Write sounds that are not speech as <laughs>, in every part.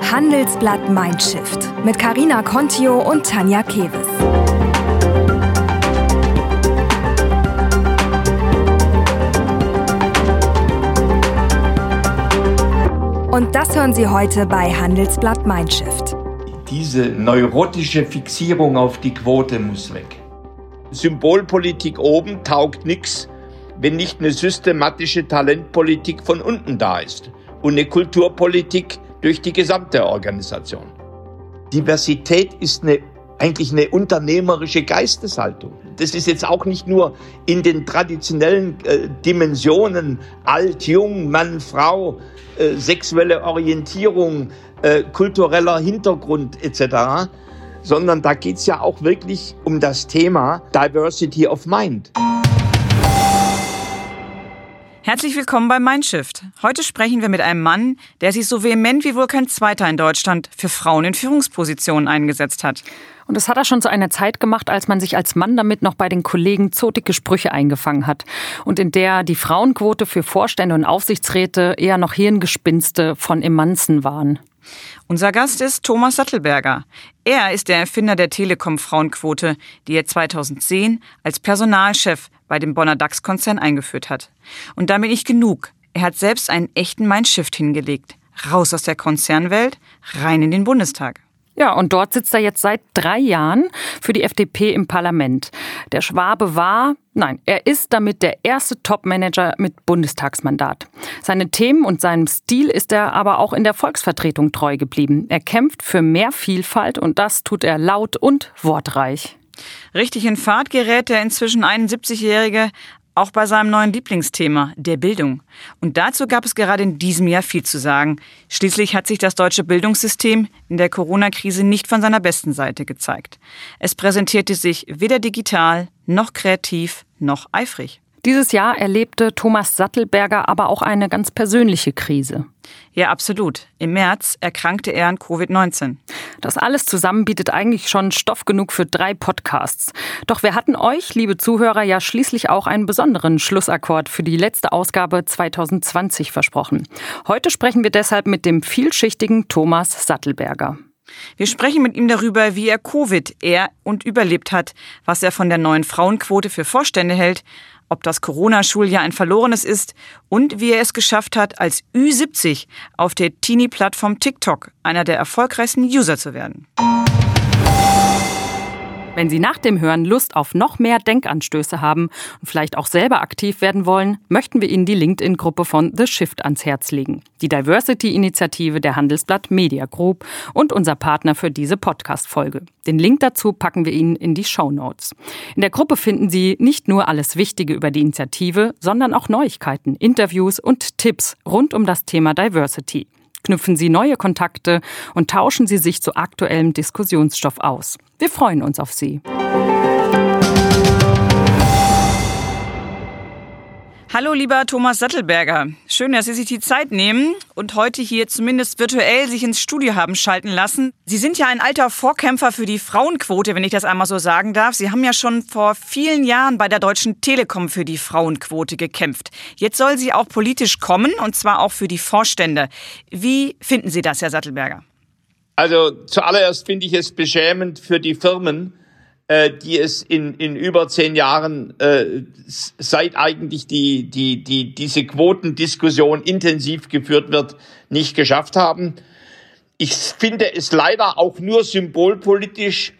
Handelsblatt Mindshift mit Karina Contio und Tanja Keves. Und das hören Sie heute bei Handelsblatt Mindshift. Diese neurotische Fixierung auf die Quote muss weg. Symbolpolitik oben taugt nichts, wenn nicht eine systematische Talentpolitik von unten da ist und eine Kulturpolitik durch die gesamte Organisation. Diversität ist eine, eigentlich eine unternehmerische Geisteshaltung. Das ist jetzt auch nicht nur in den traditionellen äh, Dimensionen alt, jung, Mann, Frau, äh, sexuelle Orientierung, äh, kultureller Hintergrund etc., sondern da geht es ja auch wirklich um das Thema Diversity of Mind. Herzlich willkommen bei Mindshift. Heute sprechen wir mit einem Mann, der sich so vehement wie wohl kein zweiter in Deutschland für Frauen in Führungspositionen eingesetzt hat. Und das hat er schon zu einer Zeit gemacht, als man sich als Mann damit noch bei den Kollegen zotige Sprüche eingefangen hat. Und in der die Frauenquote für Vorstände und Aufsichtsräte eher noch Hirngespinste von Emanzen waren. Unser Gast ist Thomas Sattelberger. Er ist der Erfinder der Telekom-Frauenquote, die er 2010 als Personalchef bei dem Bonner DAX-Konzern eingeführt hat. Und damit nicht genug. Er hat selbst einen echten Mindshift hingelegt. Raus aus der Konzernwelt, rein in den Bundestag. Ja, und dort sitzt er jetzt seit drei Jahren für die FDP im Parlament. Der Schwabe war, nein, er ist damit der erste Topmanager mit Bundestagsmandat. Seine Themen und seinem Stil ist er aber auch in der Volksvertretung treu geblieben. Er kämpft für mehr Vielfalt und das tut er laut und wortreich. Richtig in Fahrt gerät der inzwischen 71-Jährige auch bei seinem neuen Lieblingsthema, der Bildung. Und dazu gab es gerade in diesem Jahr viel zu sagen. Schließlich hat sich das deutsche Bildungssystem in der Corona-Krise nicht von seiner besten Seite gezeigt. Es präsentierte sich weder digital, noch kreativ, noch eifrig. Dieses Jahr erlebte Thomas Sattelberger aber auch eine ganz persönliche Krise. Ja, absolut. Im März erkrankte er an Covid-19. Das alles zusammen bietet eigentlich schon Stoff genug für drei Podcasts. Doch wir hatten euch, liebe Zuhörer, ja schließlich auch einen besonderen Schlussakkord für die letzte Ausgabe 2020 versprochen. Heute sprechen wir deshalb mit dem vielschichtigen Thomas Sattelberger. Wir sprechen mit ihm darüber, wie er Covid er und überlebt hat, was er von der neuen Frauenquote für Vorstände hält ob das Corona-Schuljahr ein verlorenes ist und wie er es geschafft hat, als Ü70 auf der Teenie-Plattform TikTok einer der erfolgreichsten User zu werden. Wenn Sie nach dem Hören Lust auf noch mehr Denkanstöße haben und vielleicht auch selber aktiv werden wollen, möchten wir Ihnen die LinkedIn-Gruppe von The Shift ans Herz legen, die Diversity-Initiative der Handelsblatt Media Group und unser Partner für diese Podcast-Folge. Den Link dazu packen wir Ihnen in die Show Notes. In der Gruppe finden Sie nicht nur alles Wichtige über die Initiative, sondern auch Neuigkeiten, Interviews und Tipps rund um das Thema Diversity knüpfen Sie neue Kontakte und tauschen Sie sich zu aktuellem Diskussionsstoff aus. Wir freuen uns auf Sie. Hallo lieber Thomas Sattelberger. Schön, dass Sie sich die Zeit nehmen und heute hier zumindest virtuell sich ins Studio haben schalten lassen. Sie sind ja ein alter Vorkämpfer für die Frauenquote, wenn ich das einmal so sagen darf. Sie haben ja schon vor vielen Jahren bei der Deutschen Telekom für die Frauenquote gekämpft. Jetzt soll sie auch politisch kommen und zwar auch für die Vorstände. Wie finden Sie das, Herr Sattelberger? Also zuallererst finde ich es beschämend für die Firmen, äh, die es in, in über zehn Jahren, äh, seit eigentlich die, die, die, diese Quotendiskussion intensiv geführt wird, nicht geschafft haben. Ich finde es leider auch nur symbolpolitisch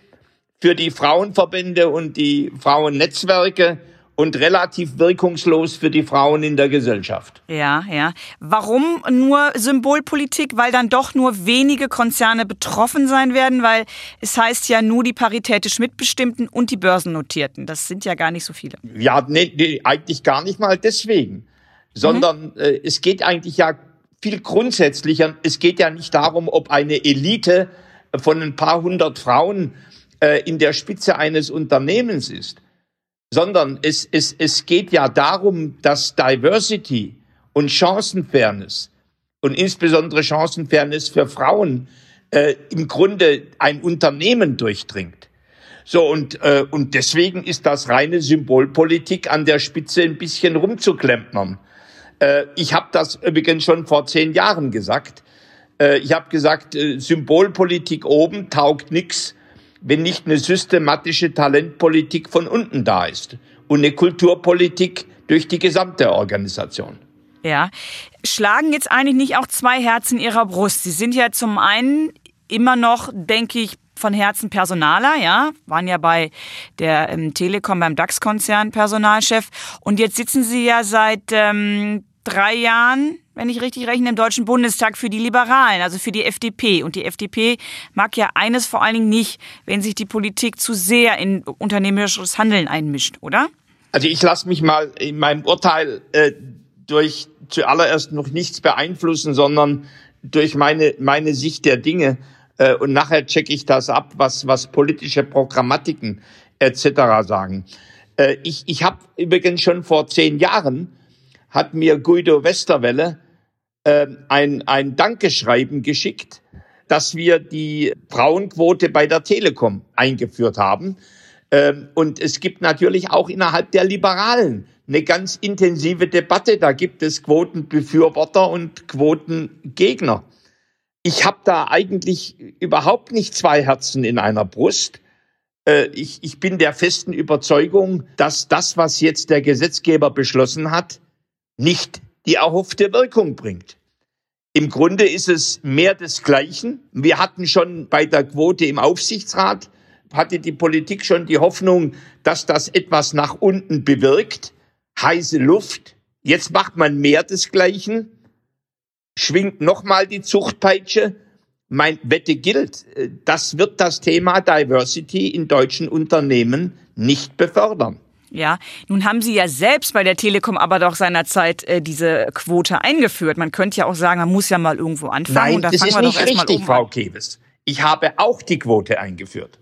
für die Frauenverbände und die Frauennetzwerke, und relativ wirkungslos für die Frauen in der Gesellschaft. Ja, ja. Warum nur Symbolpolitik? Weil dann doch nur wenige Konzerne betroffen sein werden, weil es heißt ja nur die paritätisch Mitbestimmten und die Börsennotierten. Das sind ja gar nicht so viele. Ja, nee, nee eigentlich gar nicht mal deswegen, sondern mhm. äh, es geht eigentlich ja viel grundsätzlicher. Es geht ja nicht darum, ob eine Elite von ein paar hundert Frauen äh, in der Spitze eines Unternehmens ist sondern es, es, es geht ja darum, dass Diversity und Chancenfairness und insbesondere Chancenfairness für Frauen äh, im Grunde ein Unternehmen durchdringt. So und äh, und deswegen ist das reine Symbolpolitik an der Spitze ein bisschen rumzuklempnern. Äh, ich habe das übrigens schon vor zehn Jahren gesagt. Äh, ich habe gesagt, äh, Symbolpolitik oben taugt nichts, wenn nicht eine systematische Talentpolitik von unten da ist und eine Kulturpolitik durch die gesamte Organisation. Ja. Schlagen jetzt eigentlich nicht auch zwei Herzen Ihrer Brust? Sie sind ja zum einen immer noch, denke ich, von Herzen Personaler, ja, waren ja bei der ähm, Telekom beim DAX-Konzern Personalchef und jetzt sitzen Sie ja seit ähm, drei Jahren, wenn ich richtig rechne, im Deutschen Bundestag für die Liberalen, also für die FDP. Und die FDP mag ja eines vor allen Dingen nicht, wenn sich die Politik zu sehr in unternehmerisches Handeln einmischt, oder? Also ich lasse mich mal in meinem Urteil äh, durch zuallererst noch nichts beeinflussen, sondern durch meine, meine Sicht der Dinge. Äh, und nachher checke ich das ab, was, was politische Programmatiken etc. sagen. Äh, ich ich habe übrigens schon vor zehn Jahren, hat mir Guido Westerwelle äh, ein, ein Dankeschreiben geschickt, dass wir die Frauenquote bei der Telekom eingeführt haben. Ähm, und es gibt natürlich auch innerhalb der Liberalen eine ganz intensive Debatte. Da gibt es Quotenbefürworter und Quotengegner. Ich habe da eigentlich überhaupt nicht zwei Herzen in einer Brust. Äh, ich, ich bin der festen Überzeugung, dass das, was jetzt der Gesetzgeber beschlossen hat, nicht die erhoffte Wirkung bringt. Im Grunde ist es mehr des Gleichen. Wir hatten schon bei der Quote im Aufsichtsrat, hatte die Politik schon die Hoffnung, dass das etwas nach unten bewirkt heiße Luft. Jetzt macht man mehr desgleichen, schwingt nochmal die Zuchtpeitsche. Mein Wette gilt, das wird das Thema Diversity in deutschen Unternehmen nicht befördern. Ja, nun haben Sie ja selbst bei der Telekom aber doch seinerzeit äh, diese Quote eingeführt. Man könnte ja auch sagen, man muss ja mal irgendwo anfangen. Nein, das ist nicht richtig, um Frau Keves. Ich habe auch die Quote eingeführt.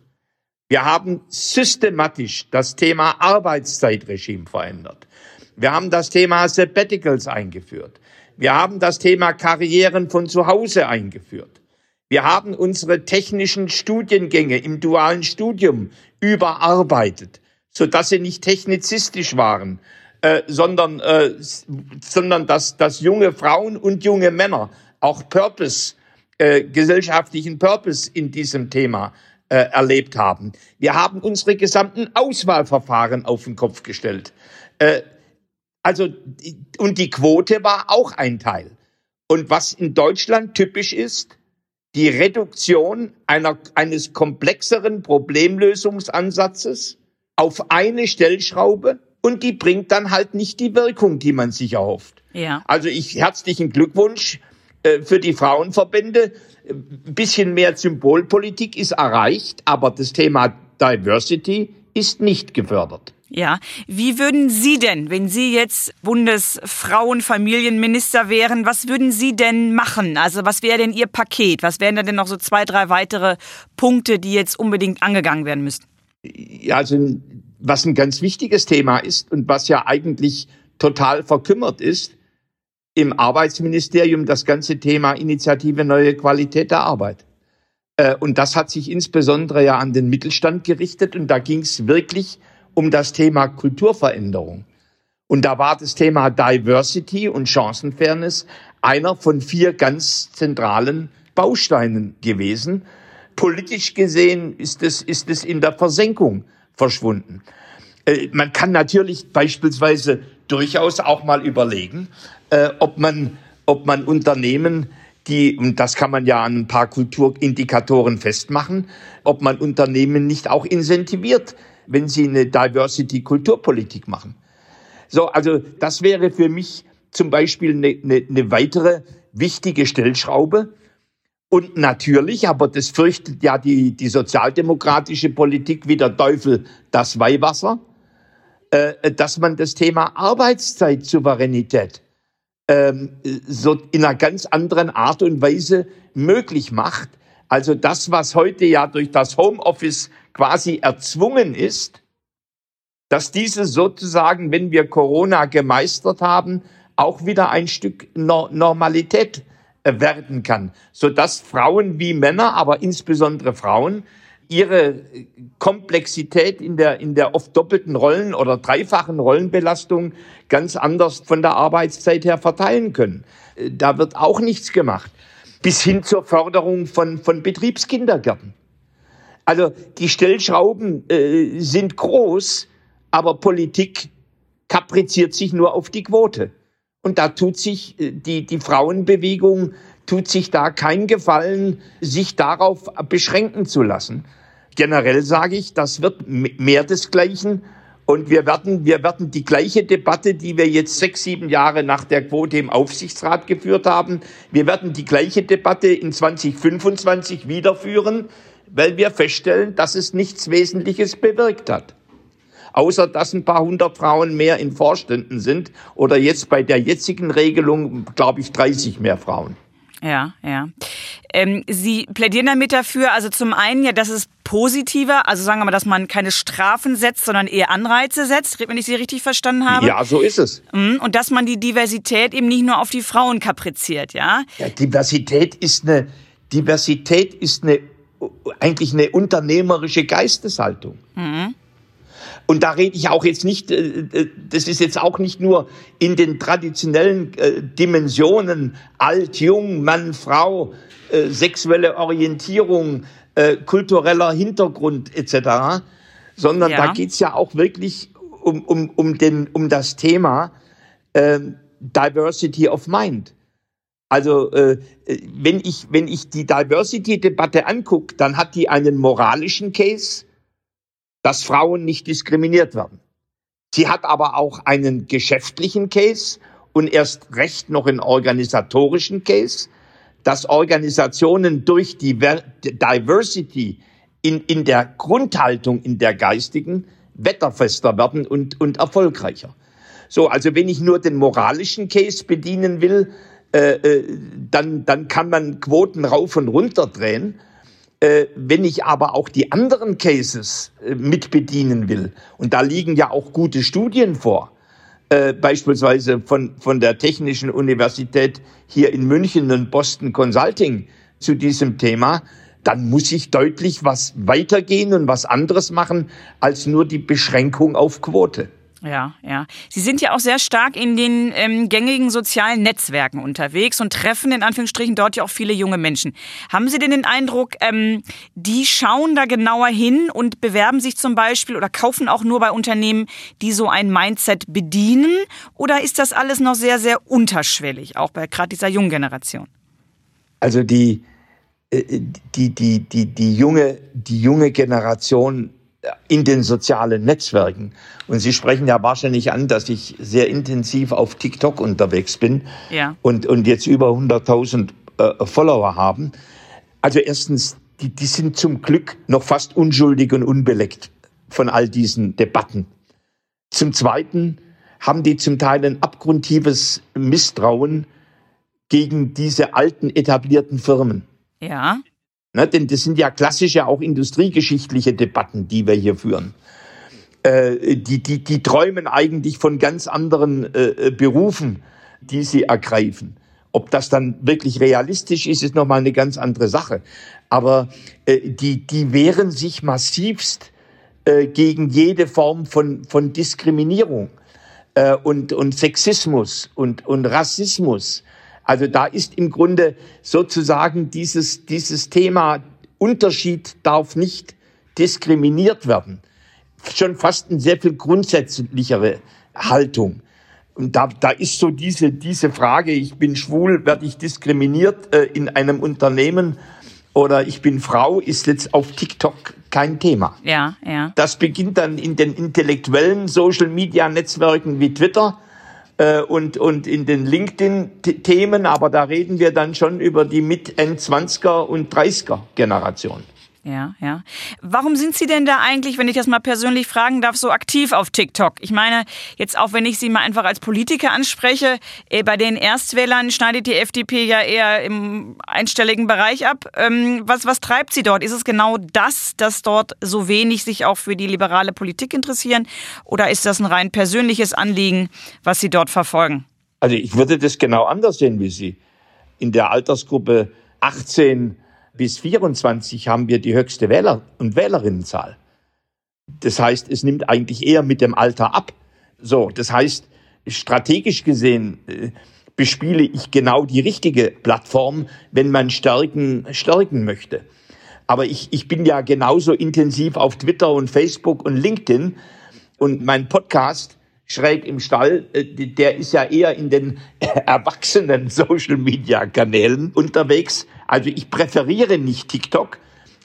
Wir haben systematisch das Thema Arbeitszeitregime verändert. Wir haben das Thema Sabbaticals eingeführt. Wir haben das Thema Karrieren von zu Hause eingeführt. Wir haben unsere technischen Studiengänge im dualen Studium überarbeitet, so dass sie nicht technizistisch waren, äh, sondern, äh, sondern dass, dass junge Frauen und junge Männer auch Purpose, äh, gesellschaftlichen Purpose in diesem Thema äh, erlebt haben. Wir haben unsere gesamten Auswahlverfahren auf den Kopf gestellt. Äh, also, und die Quote war auch ein Teil. Und was in Deutschland typisch ist, die Reduktion einer, eines komplexeren Problemlösungsansatzes auf eine Stellschraube und die bringt dann halt nicht die Wirkung, die man sich erhofft. Ja. Also ich herzlichen Glückwunsch äh, für die Frauenverbände. Ein bisschen mehr Symbolpolitik ist erreicht, aber das Thema Diversity ist nicht gefördert. Ja, wie würden Sie denn, wenn Sie jetzt Bundesfrauenfamilienminister wären, was würden Sie denn machen? Also was wäre denn Ihr Paket? Was wären denn noch so zwei, drei weitere Punkte, die jetzt unbedingt angegangen werden müssten? Also was ein ganz wichtiges Thema ist und was ja eigentlich total verkümmert ist, im Arbeitsministerium das ganze Thema Initiative Neue Qualität der Arbeit. Äh, und das hat sich insbesondere ja an den Mittelstand gerichtet und da ging es wirklich um das Thema Kulturveränderung. Und da war das Thema Diversity und Chancenfairness einer von vier ganz zentralen Bausteinen gewesen. Politisch gesehen ist es, ist es in der Versenkung verschwunden. Äh, man kann natürlich beispielsweise durchaus auch mal überlegen, äh, ob man, ob man Unternehmen, die, und das kann man ja an ein paar Kulturindikatoren festmachen, ob man Unternehmen nicht auch incentiviert, wenn sie eine Diversity-Kulturpolitik machen. So, also das wäre für mich zum Beispiel eine, eine, eine weitere wichtige Stellschraube. Und natürlich, aber das fürchtet ja die, die sozialdemokratische Politik wie der Teufel das Weihwasser, äh, dass man das Thema Arbeitszeit-Souveränität ähm, so in einer ganz anderen Art und Weise möglich macht. Also das, was heute ja durch das Homeoffice quasi erzwungen ist, dass diese sozusagen, wenn wir Corona gemeistert haben, auch wieder ein Stück Normalität äh, werden kann, so dass Frauen wie Männer, aber insbesondere Frauen ihre Komplexität in der, in der oft doppelten Rollen oder dreifachen Rollenbelastung ganz anders von der Arbeitszeit her verteilen können. Da wird auch nichts gemacht. bis hin zur Förderung von, von Betriebskindergärten. Also die Stellschrauben äh, sind groß, aber Politik kapriziert sich nur auf die Quote. Und da tut sich äh, die, die Frauenbewegung, tut sich da kein Gefallen, sich darauf beschränken zu lassen. Generell sage ich, das wird mehr desgleichen. Und wir werden, wir werden die gleiche Debatte, die wir jetzt sechs, sieben Jahre nach der Quote im Aufsichtsrat geführt haben, wir werden die gleiche Debatte in 2025 wiederführen, weil wir feststellen, dass es nichts Wesentliches bewirkt hat. Außer dass ein paar hundert Frauen mehr in Vorständen sind oder jetzt bei der jetzigen Regelung, glaube ich, 30 mehr Frauen. Ja, ja. Ähm, Sie plädieren damit dafür, also zum einen ja, dass es positiver, also sagen wir mal, dass man keine Strafen setzt, sondern eher Anreize setzt, wenn ich Sie richtig verstanden habe. Ja, so ist es. Mhm, und dass man die Diversität eben nicht nur auf die Frauen kapriziert, ja? Ja, Diversität ist eine, Diversität ist eine, eigentlich eine unternehmerische Geisteshaltung. Mhm. Und da rede ich auch jetzt nicht, äh, äh, das ist jetzt auch nicht nur in den traditionellen äh, Dimensionen alt, jung, Mann, Frau, sexuelle Orientierung, kultureller Hintergrund etc., sondern ja. da geht's ja auch wirklich um, um, um, den, um das Thema äh, Diversity of Mind. Also äh, wenn ich wenn ich die Diversity-Debatte angucke, dann hat die einen moralischen Case, dass Frauen nicht diskriminiert werden. Sie hat aber auch einen geschäftlichen Case und erst recht noch einen organisatorischen Case, dass Organisationen durch die Diversity in, in der Grundhaltung, in der geistigen, wetterfester werden und, und erfolgreicher. So, also wenn ich nur den moralischen Case bedienen will, äh, äh dann, dann kann man Quoten rauf und runter drehen. Äh, wenn ich aber auch die anderen Cases äh, mit bedienen will, und da liegen ja auch gute Studien vor, äh, beispielsweise von, von der Technischen Universität hier in München und Boston Consulting zu diesem Thema, dann muss ich deutlich was weitergehen und was anderes machen als nur die Beschränkung auf Quote. Ja, ja. Sie sind ja auch sehr stark in den ähm, gängigen sozialen Netzwerken unterwegs und treffen in Anführungsstrichen dort ja auch viele junge Menschen. Haben Sie denn den Eindruck, ähm, die schauen da genauer hin und bewerben sich zum Beispiel oder kaufen auch nur bei Unternehmen, die so ein Mindset bedienen? Oder ist das alles noch sehr, sehr unterschwellig, auch bei gerade dieser jungen Generation? Also die, äh, die, die, die, die, junge, die junge Generation in den sozialen Netzwerken. Und Sie sprechen ja wahrscheinlich an, dass ich sehr intensiv auf TikTok unterwegs bin ja. und, und jetzt über 100.000 äh, Follower haben. Also erstens, die, die sind zum Glück noch fast unschuldig und unbeleckt von all diesen Debatten. Zum Zweiten haben die zum Teil ein abgrundtiefes Misstrauen gegen diese alten etablierten Firmen. Ja. Ne, denn das sind ja klassische, auch industriegeschichtliche Debatten, die wir hier führen. Äh, die, die, die träumen eigentlich von ganz anderen äh, Berufen, die sie ergreifen. Ob das dann wirklich realistisch ist, ist nochmal eine ganz andere Sache. Aber äh, die, die wehren sich massivst äh, gegen jede Form von, von Diskriminierung äh, und, und Sexismus und, und Rassismus also da ist im Grunde sozusagen dieses, dieses Thema Unterschied darf nicht diskriminiert werden. Schon fast eine sehr viel grundsätzlichere Haltung. Und da, da ist so diese, diese Frage, ich bin schwul, werde ich diskriminiert äh, in einem Unternehmen oder ich bin Frau, ist jetzt auf TikTok kein Thema. Ja, ja. Das beginnt dann in den intellektuellen Social-Media-Netzwerken wie Twitter äh, und, und in den LinkedIn-Themen, aber da reden wir dann schon über die Mit-End-20er und 30er-Generation. Ja, ja. Warum sind Sie denn da eigentlich, wenn ich das mal persönlich fragen darf, so aktiv auf TikTok? Ich meine, jetzt auch wenn ich Sie mal einfach als Politiker anspreche, äh, bei den Erstwählern schneidet die FDP ja eher im einstelligen Bereich ab. Ähm, was, was treibt Sie dort? Ist es genau das, dass dort so wenig sich auch für die liberale Politik interessieren? Oder ist das ein rein persönliches Anliegen, was Sie dort verfolgen? Also ich würde das genau anders sehen wie Sie. In der Altersgruppe 18 bis 24 haben wir die höchste Wähler- und Wählerinnenzahl. Das heißt, es nimmt eigentlich eher mit dem Alter ab. So, das heißt, strategisch gesehen äh, bespiele ich genau die richtige Plattform, wenn man Stärken stärken möchte. Aber ich, ich bin ja genauso intensiv auf Twitter und Facebook und LinkedIn und mein Podcast schräg im Stall, äh, der ist ja eher in den <laughs> erwachsenen Social-Media-Kanälen unterwegs. Also ich präferiere nicht TikTok,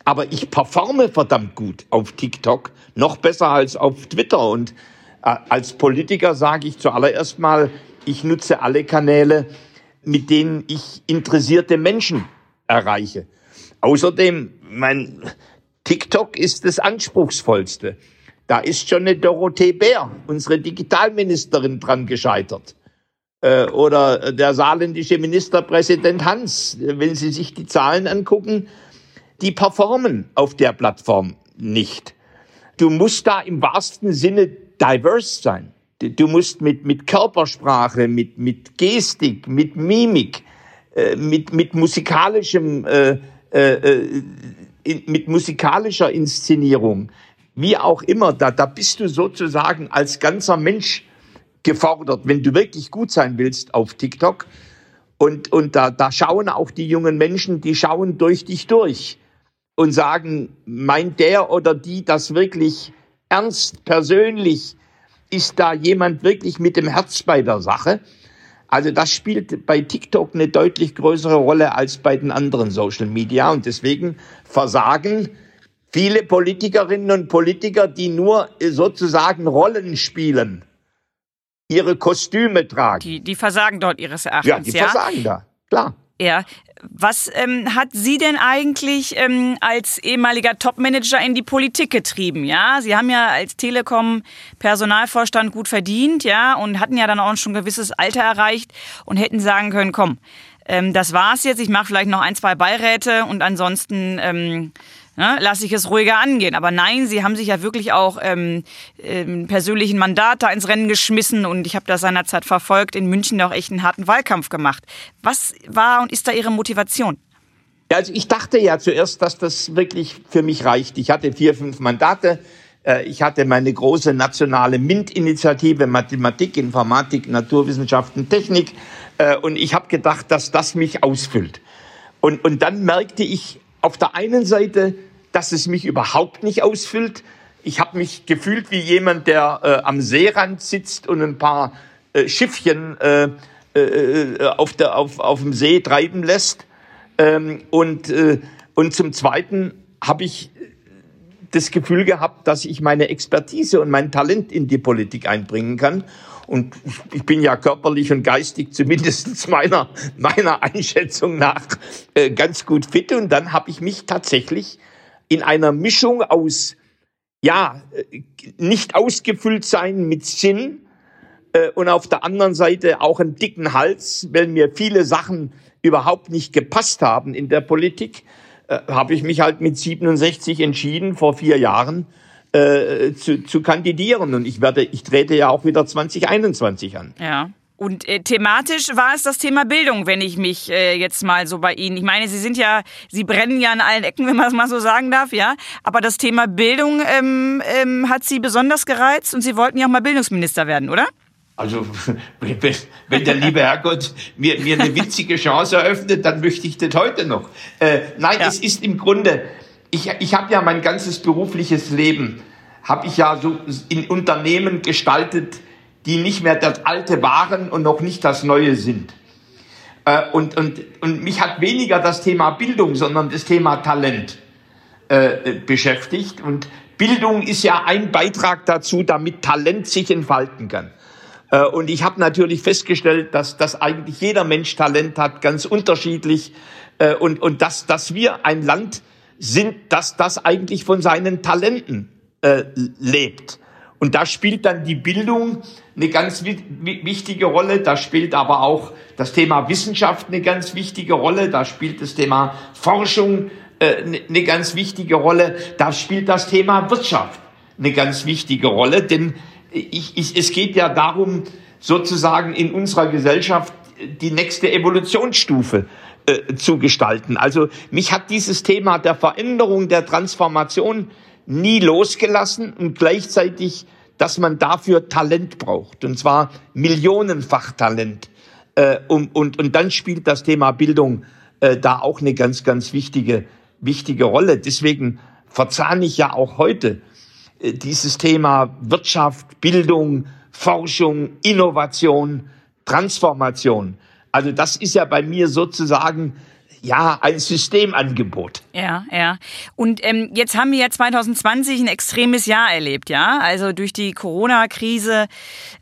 aber ich performe verdammt gut auf TikTok, noch besser als auf Twitter. Und äh, als Politiker sage ich zuallererst mal, ich nutze alle Kanäle, mit denen ich interessierte Menschen erreiche. Außerdem, mein TikTok ist das anspruchsvollste. Da ist schon eine Dorothee Bär, unsere Digitalministerin, dran gescheitert. Äh, oder der saarländische Ministerpräsident Hans, wenn Sie sich die Zahlen angucken, die performen auf der Plattform nicht. Du musst da im wahrsten Sinne diverse sein. Du musst mit, mit Körpersprache, mit, mit Gestik, mit Mimik, äh, mit, mit musikalischem, äh, äh, äh mit musikalischer Inszenierung, wie auch immer, da, da bist du sozusagen als ganzer Mensch gefordert, wenn du wirklich gut sein willst auf TikTok. Und, und da, da schauen auch die jungen Menschen, die schauen durch dich durch und sagen, meint der oder die das wirklich ernst, persönlich? Ist da jemand wirklich mit dem Herz bei der Sache? Also das spielt bei TikTok eine deutlich größere Rolle als bei den anderen Social Media und deswegen versagen viele Politikerinnen und Politiker, die nur sozusagen Rollen spielen, ihre Kostüme tragen. Die, die versagen dort ihres Erachtens. Ja, die ja? versagen da, klar. Ja, was ähm, hat Sie denn eigentlich ähm, als ehemaliger Topmanager in die Politik getrieben? Ja, Sie haben ja als Telekom Personalvorstand gut verdient, ja, und hatten ja dann auch schon ein gewisses Alter erreicht und hätten sagen können, komm, ähm, das war's jetzt. Ich mache vielleicht noch ein, zwei Beiräte und ansonsten ähm, ne, lasse ich es ruhiger angehen. Aber nein, sie haben sich ja wirklich auch ähm, ähm, persönlichen Mandat da ins Rennen geschmissen und ich habe das seinerzeit verfolgt, in München auch echt einen harten Wahlkampf gemacht. Was war und ist da Ihre Motivation? Ja, also ich dachte ja zuerst, dass das wirklich für mich reicht. Ich hatte vier, fünf Mandate. Äh, ich hatte meine große nationale MINT-Initiative Mathematik, Informatik, Naturwissenschaften, Technik. Äh, und ich habe gedacht, dass das mich ausfüllt. Und, und dann merkte ich auf der einen Seite, dass es mich überhaupt nicht ausfüllt. Ich habe mich gefühlt wie jemand, der äh, am Seerand sitzt und ein paar äh, Schiffchen äh, äh, äh, auf, der, auf, auf dem See treiben lässt. Ähm, und, äh, und zum Zweiten habe ich das Gefühl gehabt, dass ich meine Expertise und mein Talent in die Politik einbringen kann. Und ich bin ja körperlich und geistig <laughs> zumindest meiner, meiner Einschätzung nach äh, ganz gut fit. Und dann habe ich mich tatsächlich in einer Mischung aus, ja, nicht ausgefüllt sein mit Sinn äh, und auf der anderen Seite auch einen dicken Hals, weil mir viele Sachen überhaupt nicht gepasst haben in der Politik, äh, habe ich mich halt mit 67 entschieden, vor vier Jahren, äh, zu, zu kandidieren. Und ich werde, ich trete ja auch wieder 2021 an. Ja. Und äh, thematisch war es das Thema Bildung, wenn ich mich äh, jetzt mal so bei Ihnen. Ich meine, Sie sind ja, Sie brennen ja an allen Ecken, <laughs> wenn man es mal so sagen darf, ja. Aber das Thema Bildung ähm, ähm, hat Sie besonders gereizt und Sie wollten ja auch mal Bildungsminister werden, oder? Also, wenn, der liebe Herrgott mir, mir eine witzige Chance eröffnet, dann möchte ich das heute noch. Äh, nein, ja. es ist im Grunde, ich, ich habe ja mein ganzes berufliches Leben, habe ich ja so in Unternehmen gestaltet, die nicht mehr das Alte waren und noch nicht das Neue sind. Äh, und, und, und mich hat weniger das Thema Bildung, sondern das Thema Talent äh, beschäftigt. Und Bildung ist ja ein Beitrag dazu, damit Talent sich entfalten kann. Äh, und ich habe natürlich festgestellt, dass, dass eigentlich jeder Mensch Talent hat, ganz unterschiedlich. Äh, und, und dass, dass wir ein Land sind, dass das eigentlich von seinen Talenten äh, lebt. Und da spielt dann die Bildung eine ganz wichtige Rolle. Da spielt aber auch das Thema Wissenschaft eine ganz wichtige Rolle. Da spielt das Thema Forschung äh, ne, eine ganz wichtige Rolle. Da spielt das Thema Wirtschaft eine ganz wichtige Rolle. Denn ich, ich, es geht ja darum, sozusagen in unserer Gesellschaft die nächste Evolutionsstufe äh, zu gestalten. Also mich hat dieses Thema der Veränderung, der Transformation nie losgelassen und gleichzeitig, dass man dafür Talent braucht. Und zwar millionenfach Talent. Äh, und, und, und dann spielt das Thema Bildung äh, da auch eine ganz, ganz wichtige, wichtige Rolle. Deswegen verzahne ich ja auch heute äh, dieses Thema Wirtschaft, Bildung, Forschung, Innovation, Transformation. Also das ist ja bei mir sozusagen ja, ein Systemangebot. Ja, ja. Und ähm, jetzt haben wir ja 2020 ein extremes Jahr erlebt, ja. Also durch die Corona-Krise.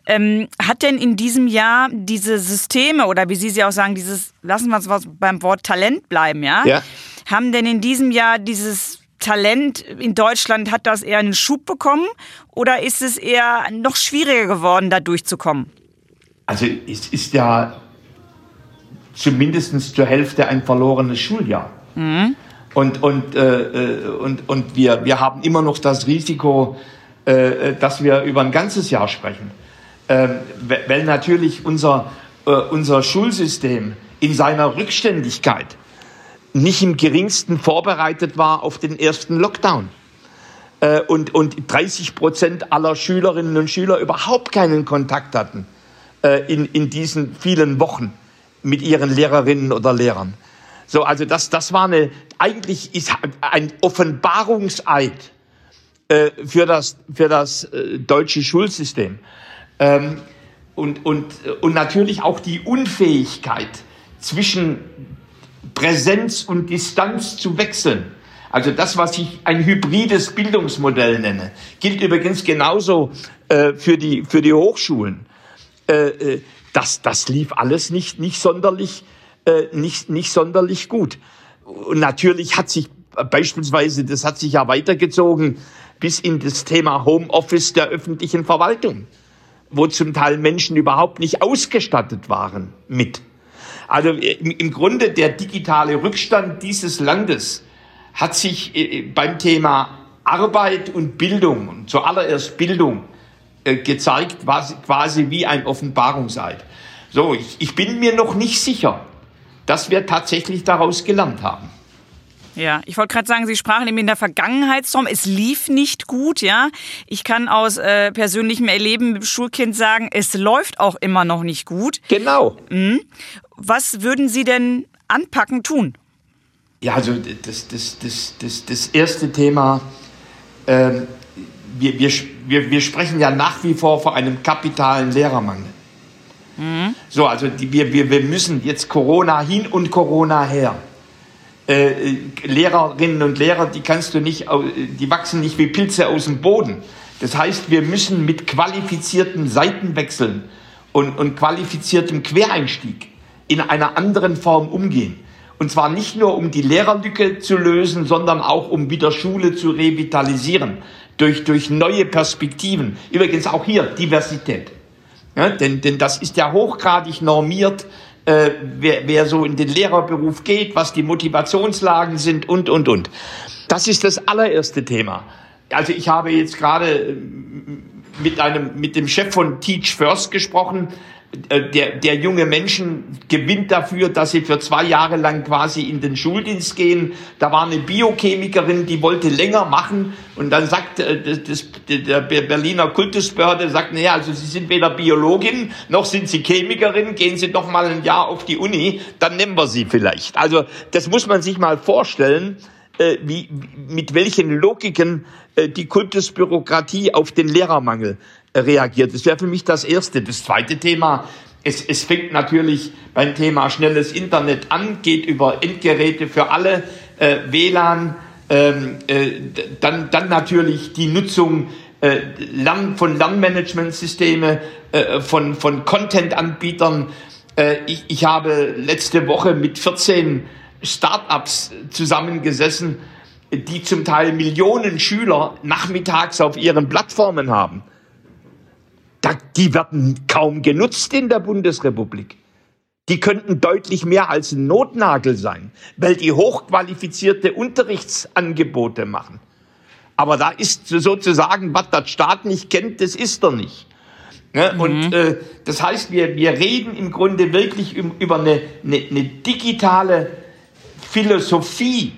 Ähm, hat denn in diesem Jahr diese Systeme oder wie Sie sie auch sagen, dieses, lassen wir uns beim Wort Talent bleiben, ja? Ja. Haben denn in diesem Jahr dieses Talent in Deutschland, hat das eher einen Schub bekommen oder ist es eher noch schwieriger geworden, da durchzukommen? Also es ist ja zumindest zur Hälfte ein verlorenes Schuljahr. Mhm. Und, und, äh, äh, und, und wir, wir haben immer noch das Risiko, äh, dass wir über ein ganzes Jahr sprechen. Ähm, weil natürlich unser, äh, unser Schulsystem in seiner Rückständigkeit nicht im geringsten vorbereitet war auf den ersten Lockdown. Äh, und, und 30 Prozent aller Schülerinnen und Schüler überhaupt keinen Kontakt hatten äh, in, in diesen vielen Wochen mit ihren Lehrerinnen oder Lehrern. So, also das, das war eine, eigentlich ist ein Offenbarungseid äh, für das, für das äh, deutsche Schulsystem. Ähm, und, und, und natürlich auch die Unfähigkeit zwischen Präsenz und Distanz zu wechseln. Also das, was ich ein hybrides Bildungsmodell nenne, gilt übrigens genauso äh, für, die, für die Hochschulen. Äh, äh das, das lief alles nicht, nicht, sonderlich, äh, nicht, nicht sonderlich gut. Und natürlich hat sich beispielsweise, das hat sich ja weitergezogen bis in das Thema Homeoffice der öffentlichen Verwaltung, wo zum Teil Menschen überhaupt nicht ausgestattet waren mit. Also im, im Grunde der digitale Rückstand dieses Landes hat sich äh, beim Thema Arbeit und Bildung, und zuallererst Bildung, äh, gezeigt, quasi wie ein Offenbarungseid. So, ich, ich bin mir noch nicht sicher, dass wir tatsächlich daraus gelernt haben. Ja, ich wollte gerade sagen, Sie sprachen eben in der Vergangenheitsraum, es lief nicht gut, ja. Ich kann aus äh, persönlichem Erleben mit dem Schulkind sagen, es läuft auch immer noch nicht gut. Genau. Mhm. Was würden Sie denn anpacken tun? Ja, also das, das, das, das, das erste Thema, ähm, wir, wir, wir, wir sprechen ja nach wie vor von einem kapitalen Lehrermangel. Mhm. So, also die, wir, wir, wir müssen jetzt Corona hin und Corona her. Äh, äh, Lehrerinnen und Lehrer, die kannst du nicht, die wachsen nicht wie Pilze aus dem Boden. Das heißt, wir müssen mit qualifizierten Seitenwechseln und, und qualifiziertem Quereinstieg in einer anderen Form umgehen. Und zwar nicht nur, um die Lehrerlücke zu lösen, sondern auch, um wieder Schule zu revitalisieren. Durch, durch neue Perspektiven. Übrigens auch hier Diversität. Ja, denn, denn das ist ja hochgradig normiert, äh, wer, wer so in den Lehrerberuf geht, was die Motivationslagen sind und, und, und. Das ist das allererste Thema. Also ich habe jetzt gerade äh, mit einem, mit dem Chef von Teach First gesprochen, der, der junge Menschen gewinnt dafür, dass sie für zwei Jahre lang quasi in den Schuldienst gehen. Da war eine Biochemikerin, die wollte länger machen und dann sagt äh, das, das, der Berliner Kultusbehörde, sagt, naja, also Sie sind weder Biologin noch sind Sie Chemikerin, gehen Sie doch mal ein Jahr auf die Uni, dann nehmen wir Sie vielleicht. Also das muss man sich mal vorstellen, äh, wie, mit welchen Logiken die Kultusbürokratie auf den Lehrermangel reagiert. Das wäre für mich das Erste. Das zweite Thema, es, es fängt natürlich beim Thema schnelles Internet an, geht über Endgeräte für alle, äh, WLAN, ähm, äh, dann, dann natürlich die Nutzung äh, Lern, von Lernmanagementsysteme, äh, von, von Content-Anbietern. Äh, ich, ich habe letzte Woche mit 14 Startups zusammengesessen, die zum Teil Millionen Schüler nachmittags auf ihren Plattformen haben die werden kaum genutzt in der Bundesrepublik. Die könnten deutlich mehr als ein Notnagel sein, weil die hochqualifizierte Unterrichtsangebote machen. Aber da ist sozusagen, was der Staat nicht kennt, das ist er nicht. Ne? Mhm. Und äh, das heißt, wir, wir reden im Grunde wirklich über eine, eine, eine digitale Philosophie,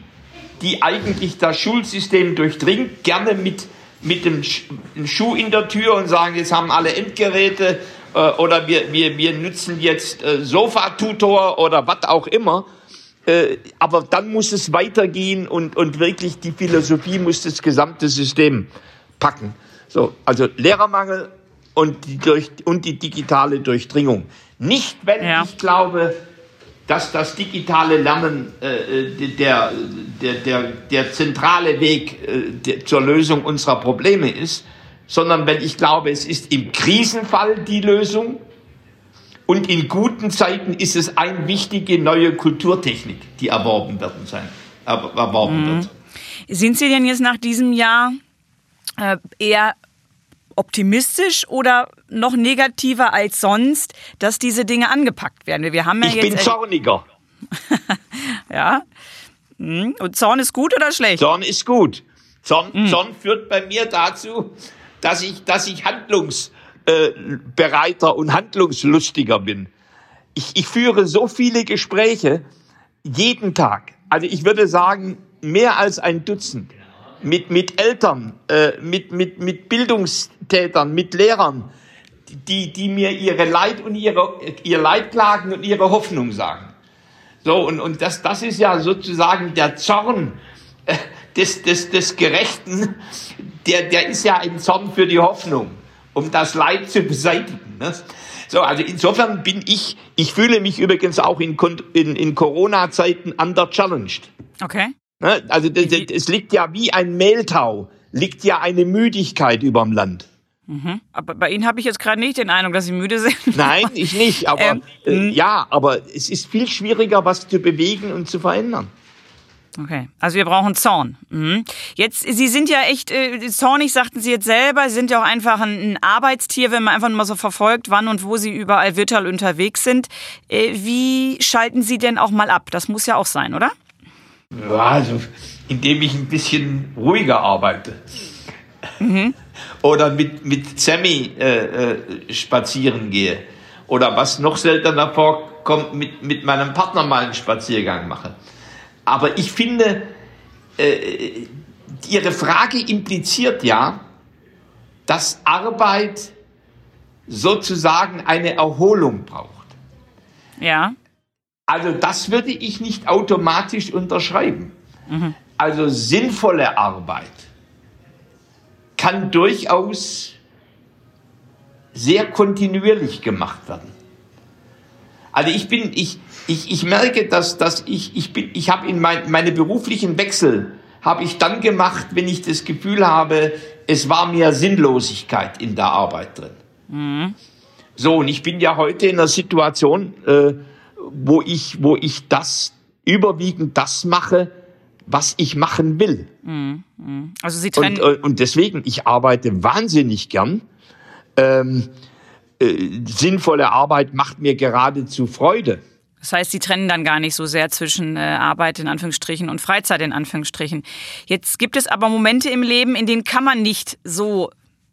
die eigentlich das Schulsystem durchdringt, gerne mit mit dem Schuh in der Tür und sagen, jetzt haben alle Endgeräte äh, oder wir, wir, wir nutzen jetzt äh, Sofa-Tutor oder was auch immer. Äh, aber dann muss es weitergehen und, und wirklich die Philosophie muss das gesamte System packen. So, also Lehrermangel und die, durch, und die digitale Durchdringung. Nicht, wenn ja. ich glaube, dass das digitale Lernen äh, der, der, der, der zentrale Weg äh, der, zur Lösung unserer Probleme ist, sondern wenn ich glaube, es ist im Krisenfall die Lösung und in guten Zeiten ist es eine wichtige neue Kulturtechnik, die erworben werden sein, erworben mhm. wird. Sind Sie denn jetzt nach diesem Jahr äh, eher optimistisch oder noch negativer als sonst, dass diese Dinge angepackt werden? Wir haben ja ich jetzt bin zorniger. <laughs> ja. Hm. Und Zorn ist gut oder schlecht? Zorn ist gut. Zorn, mhm. Zorn führt bei mir dazu, dass ich, dass ich handlungsbereiter und handlungslustiger bin. Ich, ich führe so viele Gespräche jeden Tag. Also ich würde sagen, mehr als ein Dutzend. Mit, mit Eltern, äh, mit, mit, mit Bildungstätern, mit Lehrern, die, die mir ihre Leid und ihre, ihr Leid klagen und ihre Hoffnung sagen. So, und, und das, das ist ja sozusagen der Zorn äh, des, des, des Gerechten, der, der ist ja ein Zorn für die Hoffnung, um das Leid zu beseitigen. Ne? So, also insofern bin ich, ich fühle mich übrigens auch in, in, in Corona-Zeiten underchallenged. Okay. Ne? Also das, es liegt ja wie ein Mehltau, liegt ja eine Müdigkeit überm Land. Mhm. Aber bei Ihnen habe ich jetzt gerade nicht den Eindruck, dass Sie müde sind. <laughs> Nein, ich nicht. Aber ähm, äh, ja, aber es ist viel schwieriger, was zu bewegen und zu verändern. Okay, also wir brauchen Zorn. Mhm. Jetzt, Sie sind ja echt äh, zornig, sagten Sie jetzt selber. Sie sind ja auch einfach ein, ein, Arbeitstier, wenn man einfach mal so verfolgt, wann und wo Sie überall virtuell unterwegs sind. Äh, wie schalten Sie denn auch mal ab? Das muss ja auch sein, oder? Ja, also indem ich ein bisschen ruhiger arbeite. Mhm. <laughs> Oder mit, mit Sammy äh, äh, spazieren gehe. Oder was noch seltener vorkommt, mit, mit meinem Partner mal einen Spaziergang mache. Aber ich finde, äh, Ihre Frage impliziert ja, dass Arbeit sozusagen eine Erholung braucht. Ja. Also das würde ich nicht automatisch unterschreiben. Mhm. Also sinnvolle Arbeit kann durchaus sehr kontinuierlich gemacht werden. Also ich bin, ich, ich, ich merke, dass, dass ich, ich bin, ich habe in mein, meine beruflichen Wechsel habe ich dann gemacht, wenn ich das Gefühl habe, es war mehr Sinnlosigkeit in der Arbeit drin. Mhm. So, und ich bin ja heute in einer Situation, äh, wo ich, wo ich das überwiegend das mache, was ich machen will. Mhm. Also Sie trennen und, äh, und deswegen, ich arbeite wahnsinnig gern. Ähm, äh, sinnvolle Arbeit macht mir geradezu Freude. Das heißt, Sie trennen dann gar nicht so sehr zwischen äh, Arbeit in Anführungsstrichen und Freizeit in Anführungsstrichen. Jetzt gibt es aber Momente im Leben, in denen kann man nicht so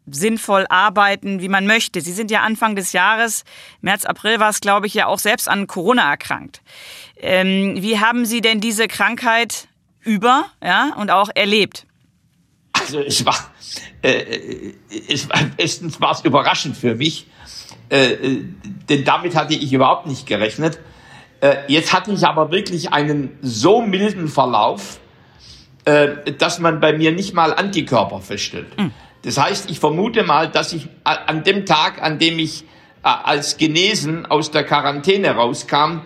sinnvoll arbeiten, wie man möchte. Sie sind ja Anfang des Jahres, März, April war es, glaube ich, ja auch selbst an Corona erkrankt. Ähm, wie haben Sie denn diese Krankheit über ja, und auch erlebt? Also es war, äh, es war erstens war es überraschend für mich, äh, äh, denn damit hatte ich überhaupt nicht gerechnet. Äh, jetzt hatte ich aber wirklich einen so milden Verlauf, äh, dass man bei mir nicht mal Antikörper feststellt. Mhm. Das heißt, ich vermute mal, dass ich an dem Tag, an dem ich als genesen aus der Quarantäne rauskam,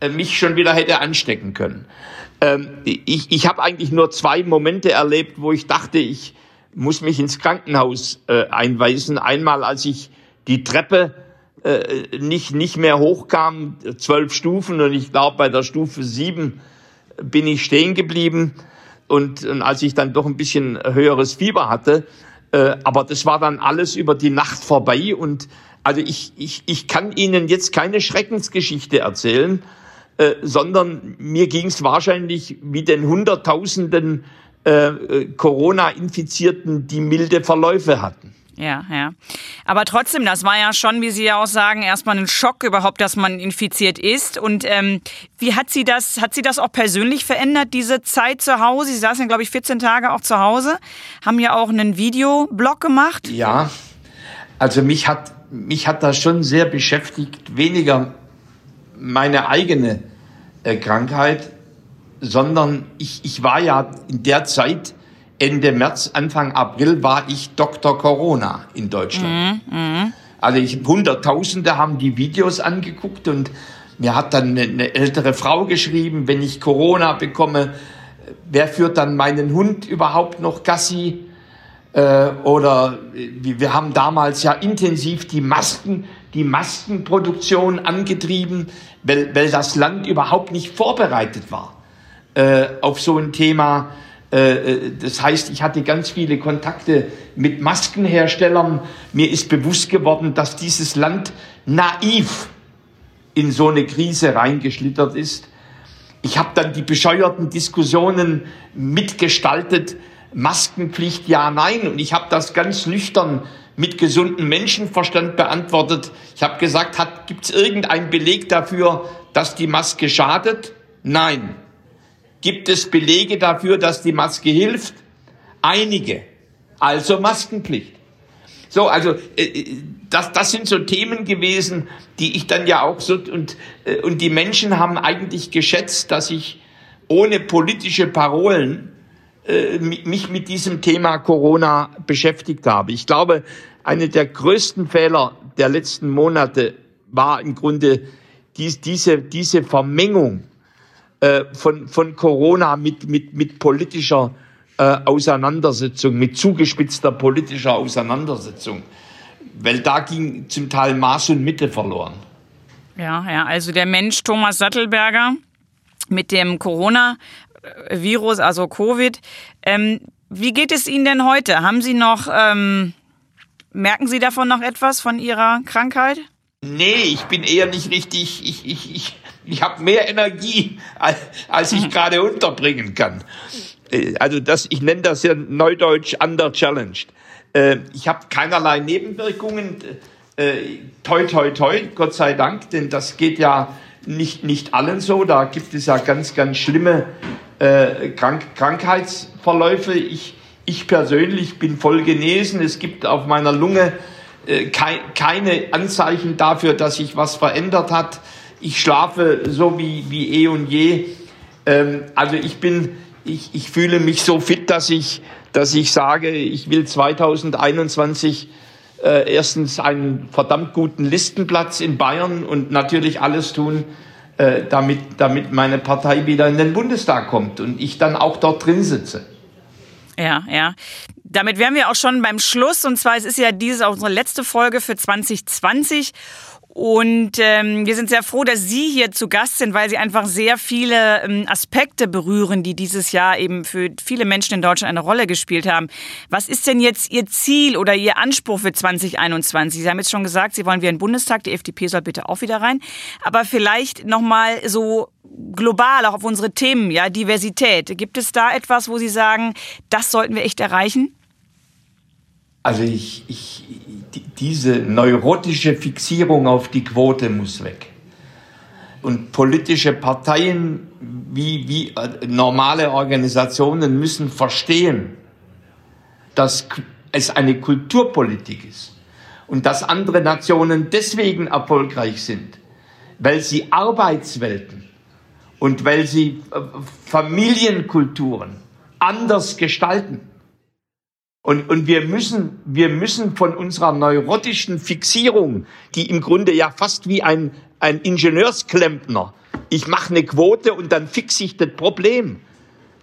äh, mich schon wieder hätte anstecken können. Ähm, ich ich habe eigentlich nur zwei Momente erlebt, wo ich dachte, ich muss mich ins Krankenhaus äh, einweisen. Einmal, als ich die Treppe äh, nicht, nicht mehr hochkam, zwölf Stufen und ich glaube bei der Stufe sieben bin ich stehen geblieben und, und als ich dann doch ein bisschen höheres Fieber hatte, äh, aber das war dann alles über die Nacht vorbei und also ich, ich, ich kann Ihnen jetzt keine Schreckensgeschichte erzählen, äh, sondern mir ging es wahrscheinlich wie den Hunderttausenden äh, äh, Corona-Infizierten, die milde Verläufe hatten. Ja, ja. Aber trotzdem, das war ja schon, wie Sie ja auch sagen, erstmal ein Schock überhaupt, dass man infiziert ist. Und ähm, wie hat Sie das, hat Sie das auch persönlich verändert, diese Zeit zu Hause? Sie saßen, glaube ich, 14 Tage auch zu Hause, haben ja auch einen Videoblog gemacht. Ja, also mich hat, mich hat das schon sehr beschäftigt, weniger meine eigene äh, Krankheit, sondern ich, ich war ja in der Zeit, Ende März, Anfang April, war ich Dr. Corona in Deutschland. Mhm, mh. Also ich, Hunderttausende haben die Videos angeguckt und mir hat dann eine, eine ältere Frau geschrieben, wenn ich Corona bekomme, wer führt dann meinen Hund überhaupt noch Gassi? Äh, oder wir haben damals ja intensiv die Masken, die Maskenproduktion angetrieben, weil, weil das Land überhaupt nicht vorbereitet war äh, auf so ein Thema. Äh, das heißt, ich hatte ganz viele Kontakte mit Maskenherstellern. Mir ist bewusst geworden, dass dieses Land naiv in so eine Krise reingeschlittert ist. Ich habe dann die bescheuerten Diskussionen mitgestaltet, Maskenpflicht ja, nein. Und ich habe das ganz nüchtern mit gesundem Menschenverstand beantwortet. Ich habe gesagt, gibt es irgendeinen Beleg dafür, dass die Maske schadet? Nein. Gibt es Belege dafür, dass die Maske hilft? Einige. Also Maskenpflicht. So, also äh, äh, das, das sind so Themen gewesen, die ich dann ja auch so und äh, und die Menschen haben eigentlich geschätzt, dass ich ohne politische Parolen mich mit diesem Thema Corona beschäftigt habe. Ich glaube, eine der größten Fehler der letzten Monate war im Grunde dies, diese, diese Vermengung äh, von, von Corona mit, mit, mit politischer äh, Auseinandersetzung, mit zugespitzter politischer Auseinandersetzung. Weil da ging zum Teil Maß und Mitte verloren. Ja, ja, also der Mensch Thomas Sattelberger mit dem Corona Virus, also Covid. Ähm, wie geht es Ihnen denn heute? Haben Sie noch, ähm, merken Sie davon noch etwas von Ihrer Krankheit? Nee, ich bin eher nicht richtig, ich, ich, ich, ich habe mehr Energie, als, ich <laughs> gerade unterbringen kann. Äh, also das, ich nenne das ja neudeutsch underchallenged. Äh, ich habe keinerlei Nebenwirkungen, äh, toi, toi, toi, Gott sei Dank, denn das geht ja nicht, nicht allen so. Da gibt es ja ganz, ganz schlimme Krank Krankheitsverläufe. Ich, ich persönlich bin voll genesen. Es gibt auf meiner Lunge kei keine Anzeichen dafür, dass sich was verändert hat. Ich schlafe so wie, wie eh und je. Ähm, also ich bin, ich, ich fühle mich so fit, dass ich, dass ich sage, ich will 2021 äh, erstens einen verdammt guten Listenplatz in Bayern und natürlich alles tun, äh, damit, damit meine Partei wieder in den Bundestag kommt und ich dann auch dort drin sitze. Ja, ja. Damit wären wir auch schon beim Schluss. Und zwar, es ist ja dieses auch unsere letzte Folge für 2020. Und ähm, wir sind sehr froh, dass Sie hier zu Gast sind, weil Sie einfach sehr viele ähm, Aspekte berühren, die dieses Jahr eben für viele Menschen in Deutschland eine Rolle gespielt haben. Was ist denn jetzt Ihr Ziel oder Ihr Anspruch für 2021? Sie haben jetzt schon gesagt, Sie wollen wieder in den Bundestag. Die FDP soll bitte auch wieder rein. Aber vielleicht nochmal so global auch auf unsere Themen, ja, Diversität. Gibt es da etwas, wo Sie sagen, das sollten wir echt erreichen? Also ich, ich, diese neurotische Fixierung auf die Quote muss weg. Und politische Parteien wie, wie äh, normale Organisationen müssen verstehen, dass es eine Kulturpolitik ist und dass andere Nationen deswegen erfolgreich sind, weil sie Arbeitswelten und weil sie äh, Familienkulturen anders gestalten. Und, und wir müssen, wir müssen von unserer neurotischen Fixierung, die im Grunde ja fast wie ein, ein Ingenieursklempner, ich mache eine Quote und dann fixe ich das Problem.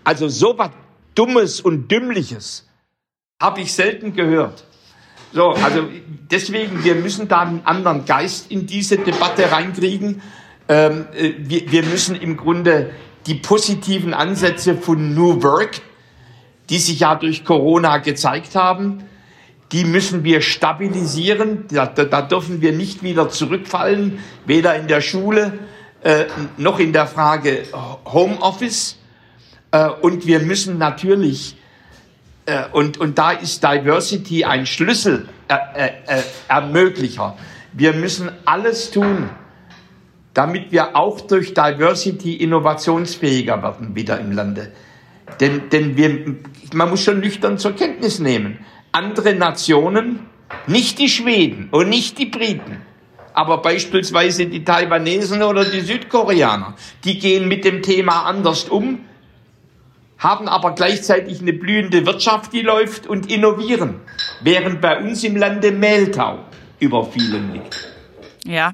Also so was Dummes und Dümmliches habe ich selten gehört. So, also deswegen, wir müssen da einen anderen Geist in diese Debatte reinkriegen. Ähm, äh, wir, wir müssen im Grunde die positiven Ansätze von New Work die sich ja durch Corona gezeigt haben. Die müssen wir stabilisieren. Da, da dürfen wir nicht wieder zurückfallen, weder in der Schule äh, noch in der Frage Homeoffice. Äh, und wir müssen natürlich, äh, und, und da ist Diversity ein Schlüssel äh, äh, äh, Ermöglicher. Wir müssen alles tun, damit wir auch durch Diversity innovationsfähiger werden wieder im Lande. Denn, denn wir, man muss schon nüchtern zur Kenntnis nehmen. Andere Nationen Nicht die Schweden und nicht die Briten, aber beispielsweise die Taiwanesen oder die Südkoreaner. Die gehen mit dem Thema anders um, haben aber gleichzeitig eine blühende Wirtschaft, die läuft und innovieren, während bei uns im Lande Mehltau über vielen liegt. Ja,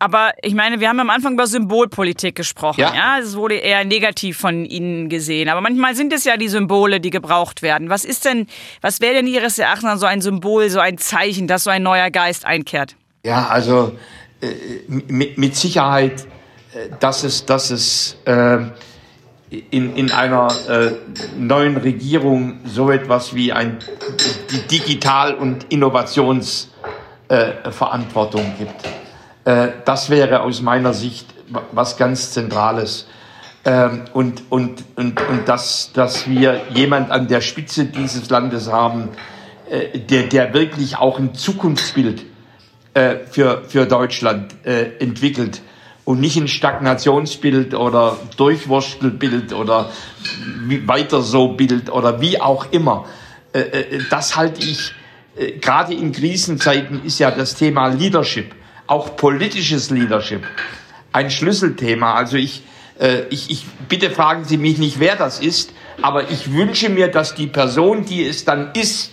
aber ich meine, wir haben am Anfang über Symbolpolitik gesprochen. Ja. ja, es wurde eher negativ von Ihnen gesehen. Aber manchmal sind es ja die Symbole, die gebraucht werden. Was ist denn, was wäre denn Ihres Erachtens so ein Symbol, so ein Zeichen, dass so ein neuer Geist einkehrt? Ja, also äh, mit, mit, Sicherheit, äh, dass es, dass es äh, in, in einer äh, neuen Regierung so etwas wie ein die Digital- und Innovationsverantwortung äh, gibt. Äh, das wäre aus meiner Sicht was ganz Zentrales. Ähm, und, und, und, und dass, dass wir jemand an der Spitze dieses Landes haben, äh, der, der wirklich auch ein Zukunftsbild äh, für, für Deutschland entwickelt und nicht ein Stagnationsbild oder Durchwurstelbild oder weiter so Bild oder wie auch immer. Das halte ich, gerade in Krisenzeiten ist ja das Thema Leadership auch politisches Leadership ein Schlüsselthema. Also ich, äh, ich, ich bitte fragen Sie mich nicht, wer das ist, aber ich wünsche mir, dass die Person, die es dann ist,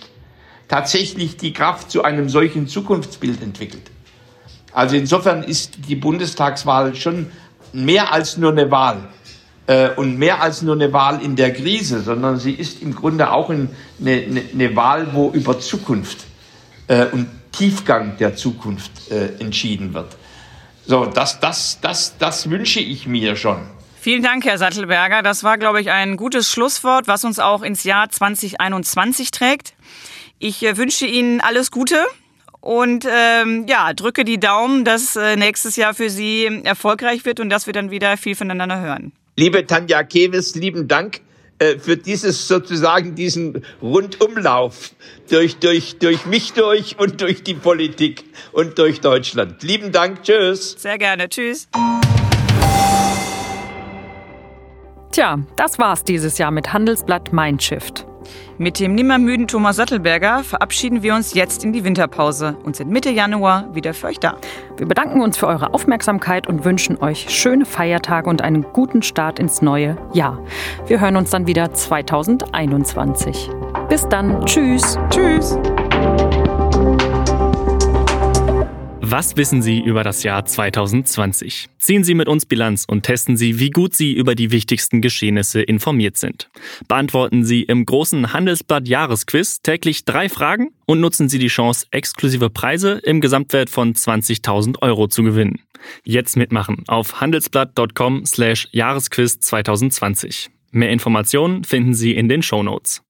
tatsächlich die Kraft zu einem solchen Zukunftsbild entwickelt. Also insofern ist die Bundestagswahl schon mehr als nur eine Wahl äh, und mehr als nur eine Wahl in der Krise, sondern sie ist im Grunde auch eine, eine, eine Wahl, wo über Zukunft äh, und Tiefgang der Zukunft äh, entschieden wird. So, das, das, das, das wünsche ich mir schon. Vielen Dank, Herr Sattelberger. Das war, glaube ich, ein gutes Schlusswort, was uns auch ins Jahr 2021 trägt. Ich äh, wünsche Ihnen alles Gute und ähm, ja, drücke die Daumen, dass äh, nächstes Jahr für Sie erfolgreich wird und dass wir dann wieder viel voneinander hören. Liebe Tanja Kewes, lieben Dank für dieses sozusagen diesen Rundumlauf durch, durch, durch mich durch und durch die Politik und durch Deutschland. Lieben Dank, tschüss. Sehr gerne, tschüss. Tja, das war's dieses Jahr mit Handelsblatt Mindshift. Mit dem nimmermüden Thomas Sattelberger verabschieden wir uns jetzt in die Winterpause und sind Mitte Januar wieder für euch da. Wir bedanken uns für eure Aufmerksamkeit und wünschen euch schöne Feiertage und einen guten Start ins neue Jahr. Wir hören uns dann wieder 2021. Bis dann. Tschüss. Tschüss. Was wissen Sie über das Jahr 2020? Ziehen Sie mit uns Bilanz und testen Sie, wie gut Sie über die wichtigsten Geschehnisse informiert sind. Beantworten Sie im großen Handelsblatt Jahresquiz täglich drei Fragen und nutzen Sie die Chance, exklusive Preise im Gesamtwert von 20.000 Euro zu gewinnen. Jetzt mitmachen auf handelsblatt.com slash Jahresquiz 2020. Mehr Informationen finden Sie in den Show Notes.